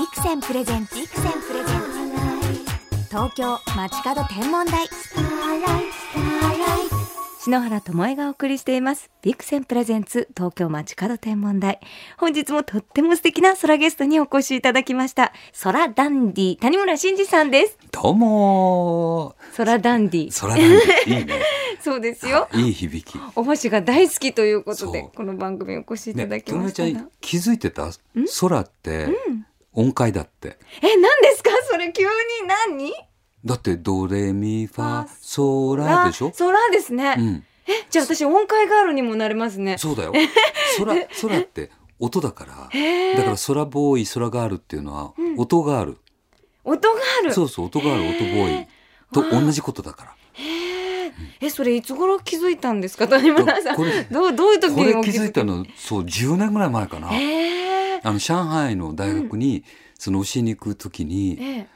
ビクセンプレゼンツビクセンプレゼンツ。東京街角天文台。篠原智恵がお送りしています。ビクセンプレゼンツ東京街角天文台。本日もとっても素敵な空ゲストにお越しいただきました。空ダンディ谷村新司さんです。どうも空ダンディ。空ダンディ。いいね。そうですよ。いい響き。お星が大好きということでこの番組お越しいただねきましたが、ともちゃん気づいてた？空って音階だって。え何ですか？それ急に何？だってドレミファソラでしょ？空ですね、うん。えじゃあ私音階ガールにもなれますね。そうだよ。空空って音だから。だから空ボーイ空ガールっていうのは音がある。音がある？そうそう音がある音ボーイ。と同じことだから。えそれいつ頃気づいたんですか？谷村さん。これどうどういう時にお気づいたのそう10年ぐらい前かな。へえあの上海の大学にその教えに行く時に、ええ。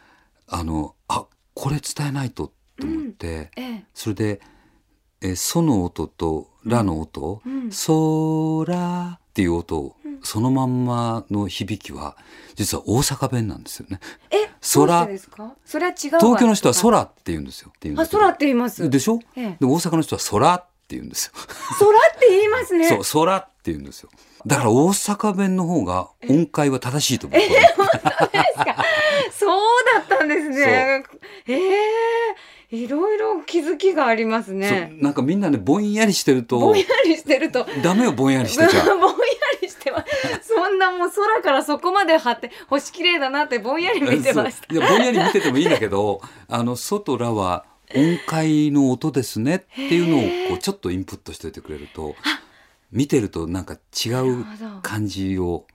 あのあこれ伝えないとと思って、ええ。それで「えソ」の音と「ラ」の音うん「ソラ」っていう音、そのまんまの響きは実は大阪弁なんですよね。え空どうしてですか？それは違うわ東京の人は「とか空」って言うんですよ。あ空って言います。でしょ、ええ。で大阪の人は「空」って言うんですよ。空って言いますねそう「空」って言うんですよ。だから大阪弁の方が音階は正しいと思う。そうだったんですねええいろいろ気づきがありますねなんかみんなねぼんやりしてるとぼんやりしてるとダメよぼんやりしてちゃう。ぼんやりしてます。そんなもう空からそこまで張って星綺麗だなってぼんやり見てました。いやぼんやり見ててもいいんだけどあの「ソ」と「ラ」は音階の音ですねっていうのをこうちょっとインプットしておいてくれると見てるとなんか違なう感じを、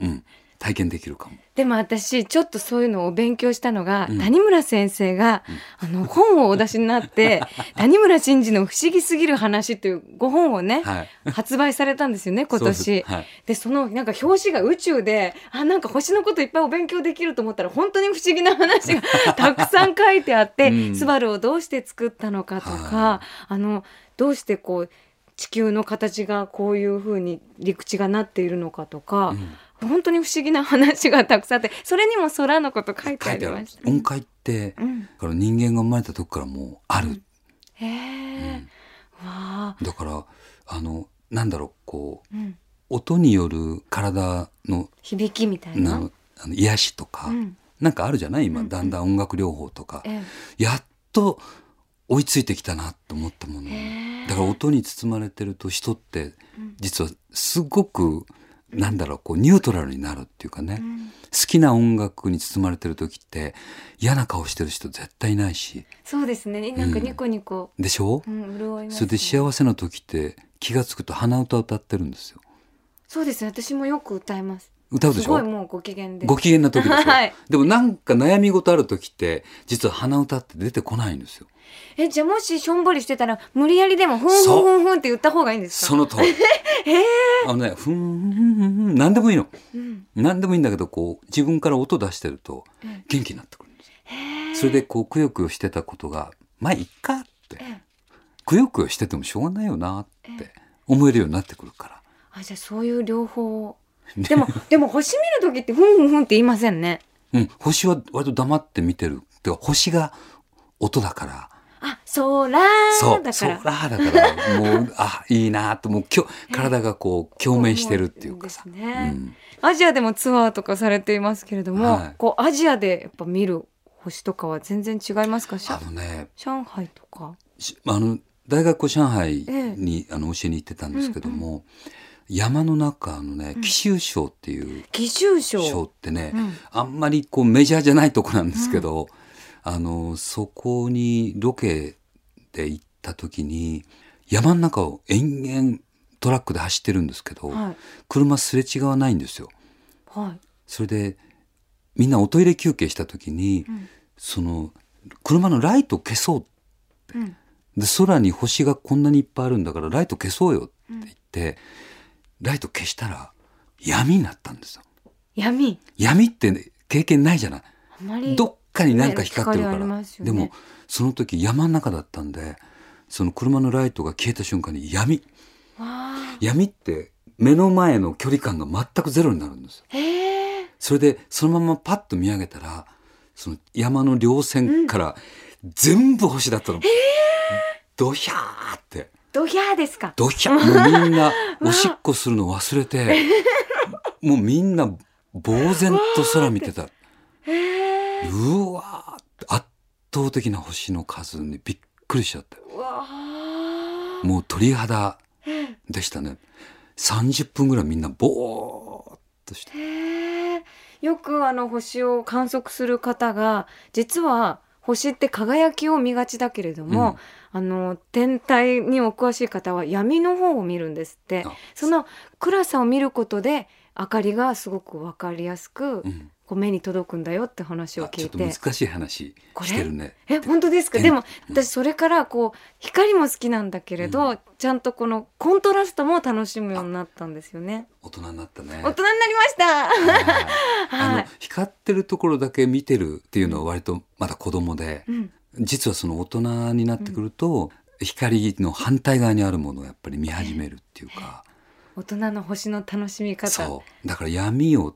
うん、体験できるかも。でも私ちょっとそういうのを勉強したのが、うん。谷村先生が、あの本をお出しになって 谷村新司の不思議すぎる話っていうご本をね、はい、発売されたんですよね今そう年。です。はい。でそのなんか表紙が宇宙であなんか星のこといっぱいお勉強できると思ったら本当に不思議な話が たくさん書いてあって、うん。スバルをどうして作ったのかとか、はあのどうしてこう地球の形がこういうふうに陸地がなっているのかとか、本当に不思議な話がたくさんあってそれにも空のこと書いてありました。音階って、うん、だから人間が生まれた時からもうある、へえ、わあ、だからあのなんだろうこううん、音による体の響きみたいな？なあの癒しとか、うん。なんかあるじゃない？今、うんだんだん音楽療法とか、えやっと追いついてきたなと思ったもの。だから音に包まれてると人って実はすごくなんだろうこうニュートラルになるっていうかね、えうん。好きな音楽に包まれてる時って嫌な顔してる人絶対いないし。そうですね。なんかニコニコ、でしょ、うん、潤います、それで幸せな時って気が付くと鼻歌歌ってるんですよ。そうですね。私もよく歌います。歌うですしょ？ごいもうご機嫌で。ご機嫌な時でしょ、はい。でもなんか悩み事ある時って実は鼻歌って出てこないんですよ。え、じゃあもししょんぼりしてたら無理やりでもふんふんふんふんって言った方がいいんですか？その通り。あのねふんふんふんふん何でもいいの。うん。何でもいいんだけどこう自分から音出してるとえ元気になってくるんですへえそれでこうくよくよしてたことがまあいっかって。ええ。くよくよしててもしょうがないよなって思えるようになってくるから。あ、じゃあそういう両方を。でも、でも星見る時ってふんふんふんって言いませんね。うん。星は割と黙って見てる。てか星が音だから。あ、空そうだから。そうあだから。もうあいいなと。もうきょ体がこう共鳴してるっていうかさ、ねうんアジアでもツアーとかされていますけれども、はい。こうアジアでやっぱ見る星とかは全然違いますか？あのね上海とか。しあの大学を上海に、あの教えに行ってたんですけども、山の中のね紀州省っていう紀州省。省ってね、うんあんまりこうメジャーじゃないとこなんですけど、あのそこにロケで行った時に山の中を延々トラックで走ってるんですけど、はい車すれ違わないんですよ。はい。それでみんなおトイレ休憩した時に、んその車のライト消そううん。で空に星がこんなにいっぱいあるんだからライト消そうよって言って、ライト消したら闇になったんですよ。闇？闇って、ね、経験ないじゃない。あまり。どっかになんか光ってるから、ねでもその時山の中だったんでその車のライトが消えた瞬間に闇。闇って目の前の距離感が全くゼロになるんです。それでそのままパッと見上げたらその山の稜線から全部星だったの。ドヒャーってドヒャーですか。ドヒャーもうみんな おしっこするの忘れて もうみんな呆然と空見てた。うわ圧倒的な星の数にびっくりしちゃってうわあ。もう鳥肌でしたね30分ぐらいみんなボーっとして。よくあの星を観測する方が実は星って輝きを見がちだけれども、あの天体にお詳しい方は闇の方を見るんですって。あその暗さを見ることで明かりがすごく分かりやすく、うんこう目に届くんだよって話をあちょっと聞いて難しい話してるね。え本当ですか？えでもうん。私それからこう光も好きなんだけれど、ちゃんとこのコントラストも楽しむようになったんですよね。大人になったね。大人になりました。はい。光ってるところだけ見てるっていうのは割とまだ子供でうん。実はその大人になってくると、光の反対側にあるものをやっぱり見始めるっていうか、大人の星の楽しみ方。そう。だから闇を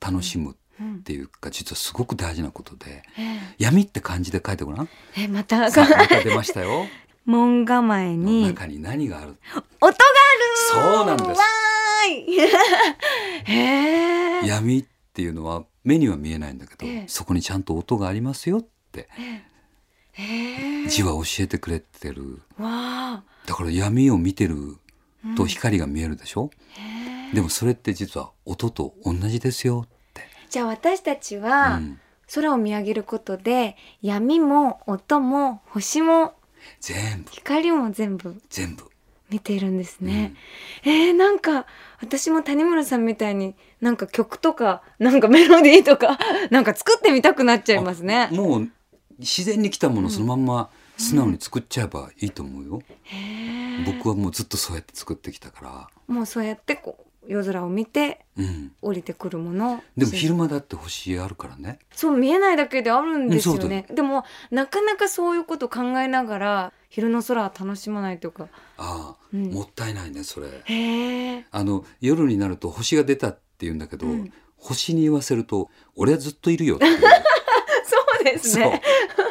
楽しむっうん。ていうか実はすごく大事なことでえ闇って漢字で書いてごらん？ええまた。また出ましたよ。門構えのに中に何がある？音があるそうなんです。わーい。へえ闇っていうのは目には見えないんだけど、ええ。そこにちゃんと音がありますよって。へえ字は教えてくれてる。わだから闇を見てるーと光が見えるでしょ、へえでもそれって実は音と同じですよじゃあ私たちうはん、空を見上げることで闇も音も星も全部。光も全部全部、見ているんですね、えー、なんか私も谷村さんみたいになんか曲とかなんかメロディーとか なんか作ってみたくなっちゃいますね。あもう自然に来たものそのまんま素直に作っちゃえばいいと思うよ、へー。僕はもうずっとそうやって作ってきたから、もうそうやってこう夜空を見てうん、降りてくるもの。をでも昼間だって星あるからね。そう見えないだけであるんですよね。でもなかなかそういうこと考えながら昼の空は楽しまないというか。ああ、うん。もったいないねそれ。あの夜になると星が出たって言うんだけど、うん。星に言わせると「俺はずっといるよ」って そうですね。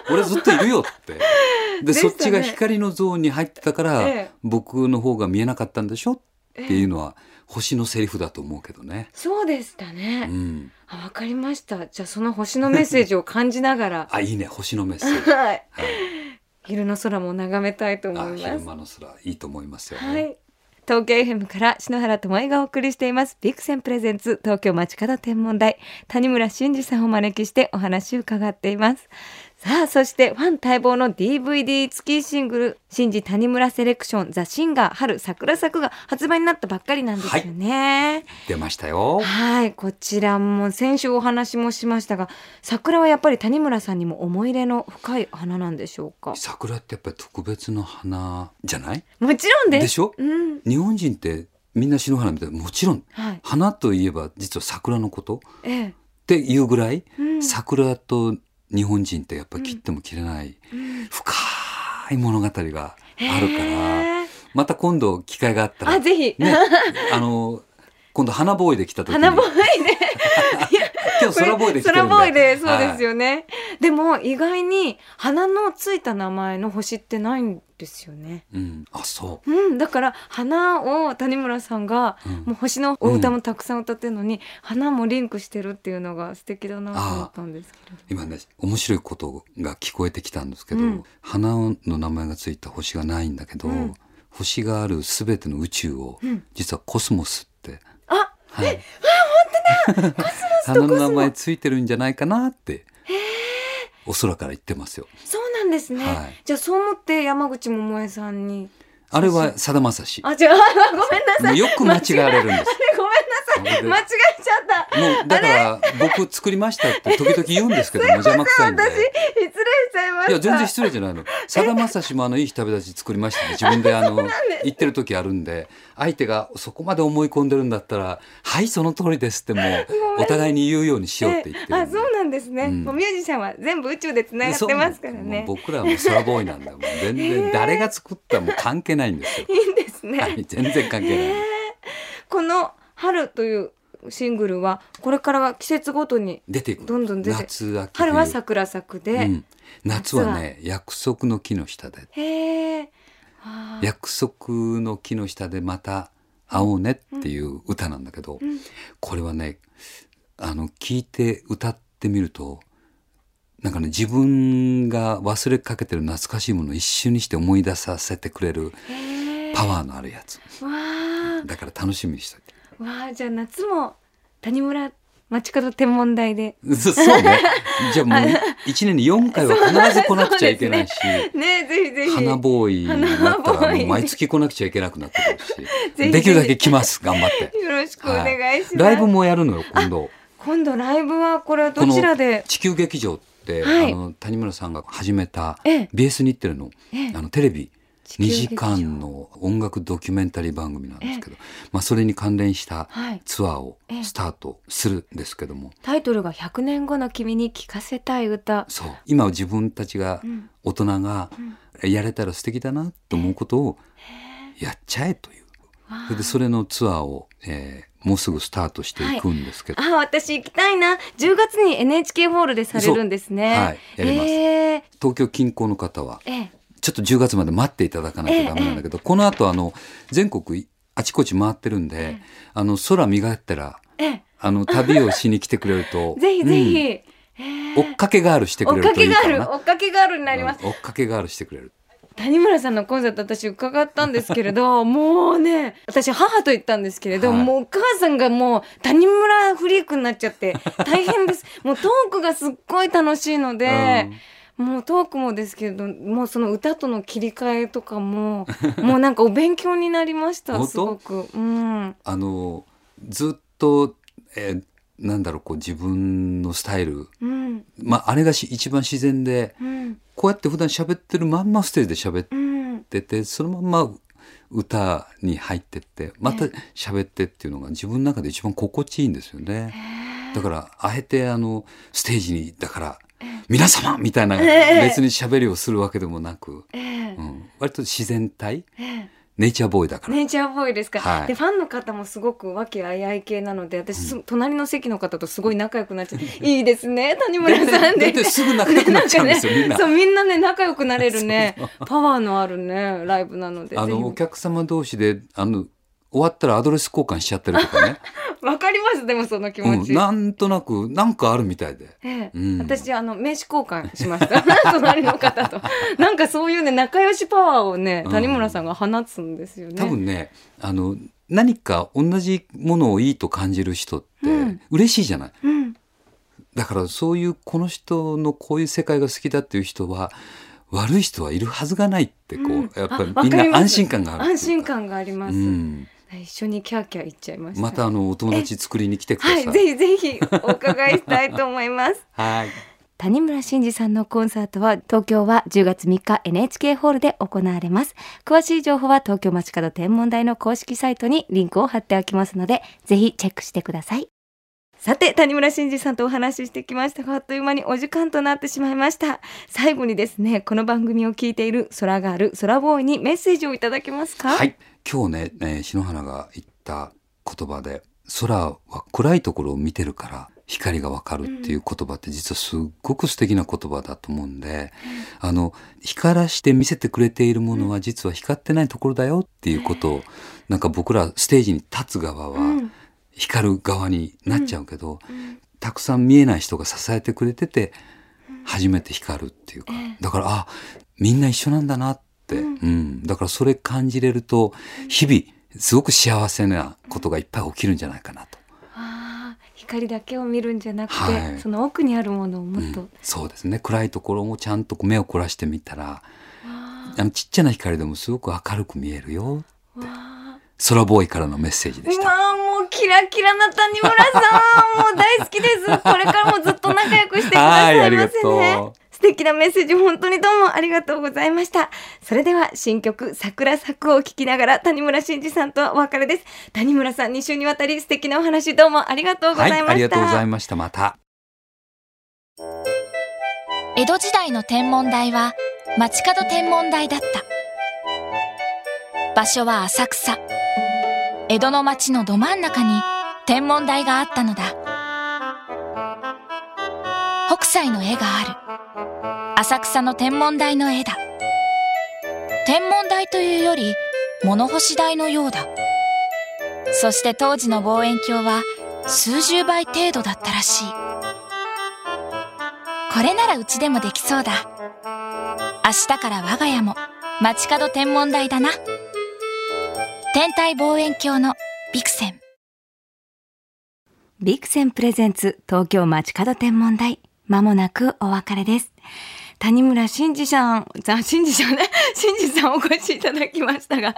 俺はずっといるよって。でね。そっちが光のゾーンに入ってたから、ええ。僕の方が見えなかったんでしょっていうのは、星のセリフだと思うけどね。そうでしたうね、ん、あわかりました。じゃあその星のメッセージを感じながら。あいいね。星のメッセージ。はい。はい、昼の空も眺めたいと思あいます。昼間の空いいと思いますよ、はい。東京 FM から篠原智恵がお送りしています。ビクセンプレゼンツ東京街角天文台。谷村新司さんをお招きしてお話を伺っていますさあそしてファン待望の DVD 付きシングル新司谷村セレクションザシンガー春桜咲くが発売になったばっかりなんですよね。出ましたよ。はいこちらも先週お話もしましたが桜はやっぱり谷村さんにも思い入れの深い花なんでしょうか？桜ってやっぱり特別の花じゃない？もちろんです。でしょ？うん。日本人ってみんな篠原みたいにもちろんはい。花といえば実は桜のこと？っえ。えていうぐらい、うん。桜と日本人ってやっぱり切っても切れない、うん深い物語があるからまた今度機会があったらあ、ぜひ。ね あの今度花ボーイで来た時に花ボーイで。今日空ボーイで来てる空んでボーイで、そうですよ、よね。でも、意外に花のついた名前の星ってないんですよね。うん、あそう。ん、だから花を谷村さんが、もう星のお歌もたくさん歌ってるのに、花もリンクしてるっていうのが素敵だなと思ったんですけど。今ね面白いことが聞こえてきたんですけど、うん。花の名前がついた星がないんだけど、うん。星があるすべての宇宙を、うん。実はコスモスって、あ、はい、花の名前ついてるんじゃないかなってお空から言ってますよ。そうなんですね。はいじゃあそう思って山口百恵さんに。あれはさだまさし。あ、違う。ごめんなさい。よく間違われるんです。ごめんなさい。間違えちゃった。もうだから僕作りましたって時々言うんですけど も邪魔くさいんで。私失礼しちゃいました。いや全然失礼じゃないの。さだまさしもあのいい日旅立ち作りましたって自分であの 言ってる時あるんで、相手がそこまで思い込んでるんだったら、はいその通りですってもうお互いに言うようにしようって言って。あそうなんですね、うんもうミュージシャンは全部宇宙でつながってますからねう僕らはもう空ボーイなんだよ。もう全然誰が作ったもう関係ないんですよ。いいんですね、はい全然関係ない。この春というシングルはこれからは季節ごとに出ていくどんどん出て夏秋春は冬桜咲くで、うん、夏はね約束の木の下で。約束の木の下でまた会おうねっていう歌なんだけど、うん。これはねあの聞いて歌ってみるとなんかね自分が忘れかけてる懐かしいものを一瞬にして思い出させてくれるパワーのあるやつ。だから楽しみにしといてわあじゃあ夏も谷村町角天文台で。そ そうね。じゃあもう一年に4回は必ず来なくちゃいけないし、ね。ぜひぜひ。花ボーイになったらもう毎月来なくちゃいけなくなってくるし。ぜひできるだけ来ます。頑張って。よろしくお願いします、ライブもやるのよ今度。今度ライブはこれはどちらで？地球劇場って、はい。あの谷村さんが始めたええ。BS 日テレの。ええ。あのテレビ2地球劇場。時間の音楽ドキュメンタリー番組なんですけど、まあ、それに関連したはい。ツアーをええ。スタートするんですけども、タイトルが100年後の君に聴かせたい歌。そう。今自分たちがうん。大人がやれたら素敵だなと思うことをやっちゃえという。それでそれのツアーを、えーもうすぐスタートしていくんですけど、あ私行きたいな。10月に NHK ホールでされるんですね。はい。やります。え。ー東京近郊の方はええちょっと10月まで待っていただかなきゃダメなんだけど、この後あの全国あちこち回ってるんで、あの空磨ったらええ。あの旅をしに来てくれると ぜひぜひ、うん。ええ。追っかけガールしてくれるといいかな。追っかけがあるになります、うん。追っかけガールしてくれる。谷村さんのコンサート私伺ったんですけれど もうね私母と行ったもうけれど、はい。もうお母さんがもう谷村フリークになっちゃって大変です。もうトークがすっごい楽しいので、もうトークもですけどもうその歌との切り替えとかも もうなんかお勉強になりましたすごく。うん。あのずっと、えーなんだろうこう自分のスタイル、うん。まあ、あれがし一番自然でうん。こうやって普段喋ってるまんまステージで喋っうん。ててそのまんま歌に入ってってまた喋ってっていうのが自分の中で一番心地いいんですよね。だからあえてあのステージにだから皆様みたいなええ。別に喋りをするわけでもなく、ええ。うん、割と自然体？ええ。ネイチャーボーイだから。ネイチャーボーイですか、はい。でファンの方もすごく和気あいあい系なので私す、隣の席の方とすごい仲良くなっちゃって いいですね谷村さんで。出てすぐ仲良くなっちゃうんですよ、みんな。そうみんなね仲良くなれるね。パワーのあるねライブなのであのお客様同士であの終わったらアドレス交換しちゃったりとかね、わかりますでもその気うん、持ち、なんとなくなんかあるみたいで。ええ。うん。私あの名刺交換しました。隣の方と。なんかそういうね仲良しパワーをねうん。谷村さんが放つんですよね。多分ねあの何か同じものをいいと感じる人ってうん。嬉しいじゃない。うん。だからそういうこの人のこういう世界が好きだっていう人は悪い人はいるはずがないってこう、うん。やっぱりあみんな安心感がある安心感があります、うん、一緒にキャーキャー言っちゃいましたまたあのお友達作りに来てください。はい、ぜひぜひお伺いしたいと思います。はい谷村新司さんのコンサートは東京は10月3日 NHK ホールで行われます。詳しい情報は東京街角天文台の公式サイトにリンクを貼っておきますので、ぜひチェックしてください。さて、谷村新司さんとお話ししてきましたが、あっという間にお時間となってしまいました。最後にですね、この番組を聞いている空ガール、空ボーイにメッセージをいただけますか？はい今日ね、えー篠原が言った言葉で空は暗いところを見てるから光がわかるっていう言葉って実はすっごく素敵な言葉だと思うんで、あの光らして見せてくれているものは実は光ってないところだよっていうことをなんか僕らステージに立つ側はうん。光る側になっちゃうけど、たくさん見えない人が支えてくれてて初めて光るっていうか、だからあみん。な一緒なんだなって、うん。だからそれ感じれると日々すごく幸せなことがいっぱい起きるんじゃないかなと、光だけを見るんじゃなくて、はい。その奥にあるものをもっと、うん。そうですね。暗いところをちゃんと目を凝らしてみたらああのちっちゃな光でもすごく明るく見えるよーわ空ボーイからのメッセージでした。もうキラキラな谷村さん。もう大好きです。これからもずっと仲良くしてくださいませはいありがねと素敵なメッセージ本当にどうもありがとうございましたそれでは新曲桜咲くを聴きながら谷村新司さんとはお別れです谷村さん2週にわたり素敵なお話どうもありがとうございました、はい、ありがとうございました。また。江戸時代の天文台は街角天文台だった場所は浅草江戸の街のど真ん中に天文台があったのだ。北斎の絵がある。浅草の天文台の絵だ。天文台というより、物干し台のようだ。そして当時の望遠鏡は数十倍程度だったらしい。これならうちでもできそうだ。明日から我が家も街角天文台だな。天体望遠鏡のビクセン。ビクセンプレゼンツ東京街角天文台。まもなくお別れです。谷村新司さん、あ、新司さんね、新司さんお越しいただきましたが、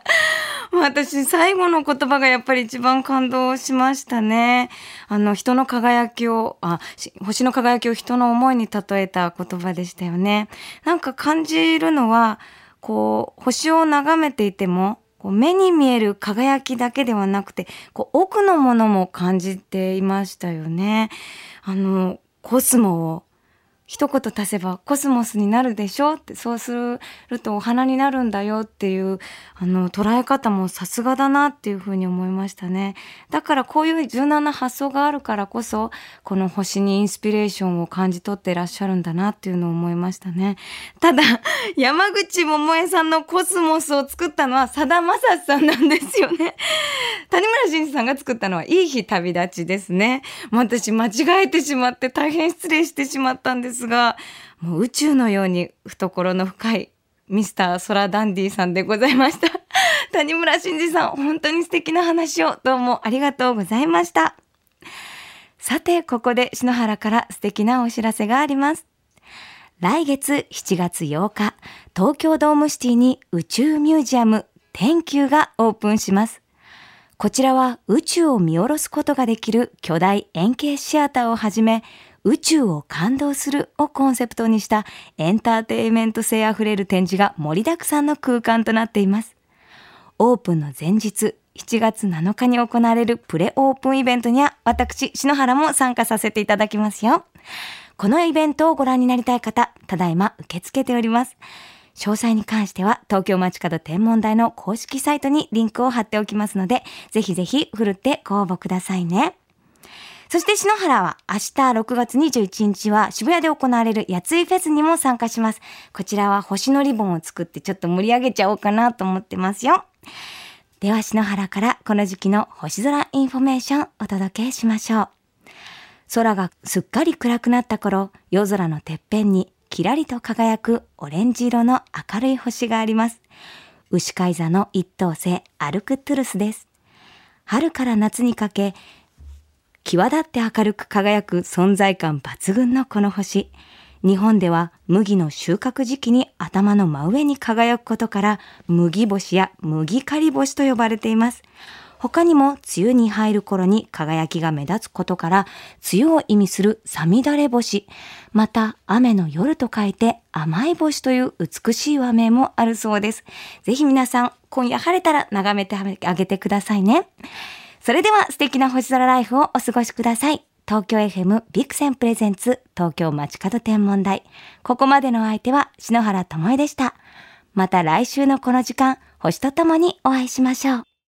私最後の言葉がやっぱり一番感動しましたね。あの、人の輝きを、あ、星の輝きを人の思いに例えた言葉でしたよね。なんか感じるのは、こう、星を眺めていても、こう目に見える輝きだけではなくて、こう奥のものも感じていましたよね。あの、コスモを一言足せばコスモスになるでしょ？ってそうするとお花になるんだよっていうあの捉え方もさすがだなっていうふうに思いましたね。だからこういう柔軟な発想があるからこそこの星にインスピレーションを感じ取ってらっしゃるんだなっていうのを思いましたね。ただ 山口百恵さんのコスモスを作ったのはさだまさしさんなんですよね。谷村新司さんが作ったのはいい日旅立ちですね。私間違えてしまって大変失礼してしまったんです。ですが、もう宇宙のように懐の深いミスターソラダンディさんでございました。谷村新司さん、本当に素敵な話をどうもありがとうございました。さて、ここで篠原から素敵なお知らせがあります。来月7月8日、東京ドームシティに宇宙ミュージアム天球がオープンします。こちらは宇宙を見下ろすことができる巨大円形シアターをはじめ、宇宙を感動するをコンセプトにしたエンターテインメント性あふれる展示が盛りだくさんの空間となっています。オープンの前日、7月7日に行われるプレオープンイベントには私、篠原も参加させていただきますよ。このイベントをご覧になりたい方、ただいま受け付けております。詳細に関しては東京街角天文台の公式サイトにリンクを貼っておきますので、ぜひぜひふるってご応募くださいね。そして篠原は明日6月21日は渋谷で行われるやついフェスにも参加します。こちらは星のリボンを作ってちょっと盛り上げちゃおうかなと思ってますよ。では篠原からこの時期の星空インフォメーションお届けしましょう。空がすっかり暗くなった頃、夜空のてっぺんにキラリと輝くオレンジ色の明るい星があります。牛飼い座の一等星アルクトゥルスです。春から夏にかけ、際立って明るく輝く存在感抜群のこの星。日本では麦の収穫時期に頭の真上に輝くことから麦星や麦刈り星と呼ばれています。他にも梅雨に入る頃に輝きが目立つことから梅雨を意味するさみだれ星、また雨の夜と書いて甘い星という美しい和名もあるそうです。ぜひ皆さん今夜晴れたら眺めてあげてくださいね。それでは素敵な星空ライフをお過ごしください。東京 FM ビクセンプレゼンツ東京街角天文台。ここまでの相手は篠原ともえでした。また来週のこの時間、星とともにお会いしましょう。